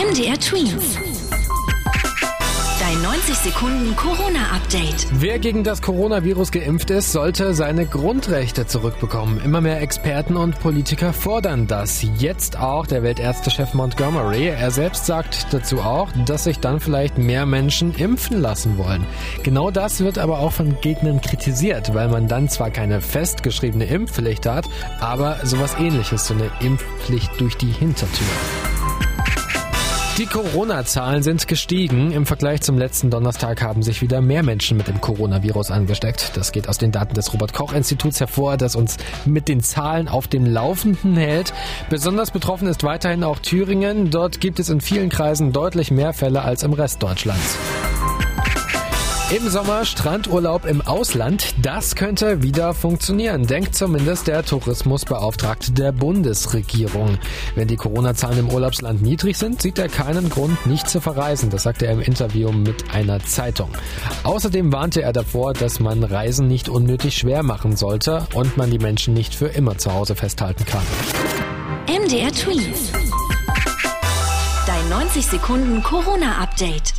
MDR Twins. Dein 90 Sekunden Corona-Update. Wer gegen das Coronavirus geimpft ist, sollte seine Grundrechte zurückbekommen. Immer mehr Experten und Politiker fordern das. Jetzt auch der Weltärztechef Montgomery. Er selbst sagt dazu auch, dass sich dann vielleicht mehr Menschen impfen lassen wollen. Genau das wird aber auch von Gegnern kritisiert, weil man dann zwar keine festgeschriebene Impfpflicht hat, aber sowas ähnliches, so eine Impfpflicht durch die Hintertür. Die Corona-Zahlen sind gestiegen. Im Vergleich zum letzten Donnerstag haben sich wieder mehr Menschen mit dem Coronavirus angesteckt. Das geht aus den Daten des Robert-Koch-Instituts hervor, das uns mit den Zahlen auf dem Laufenden hält. Besonders betroffen ist weiterhin auch Thüringen. Dort gibt es in vielen Kreisen deutlich mehr Fälle als im Rest Deutschlands. Im Sommer Strandurlaub im Ausland, das könnte wieder funktionieren, denkt zumindest der Tourismusbeauftragte der Bundesregierung. Wenn die Corona-Zahlen im Urlaubsland niedrig sind, sieht er keinen Grund, nicht zu verreisen. Das sagte er im Interview mit einer Zeitung. Außerdem warnte er davor, dass man Reisen nicht unnötig schwer machen sollte und man die Menschen nicht für immer zu Hause festhalten kann. MDR Twins. Dein 90 Sekunden Corona-Update.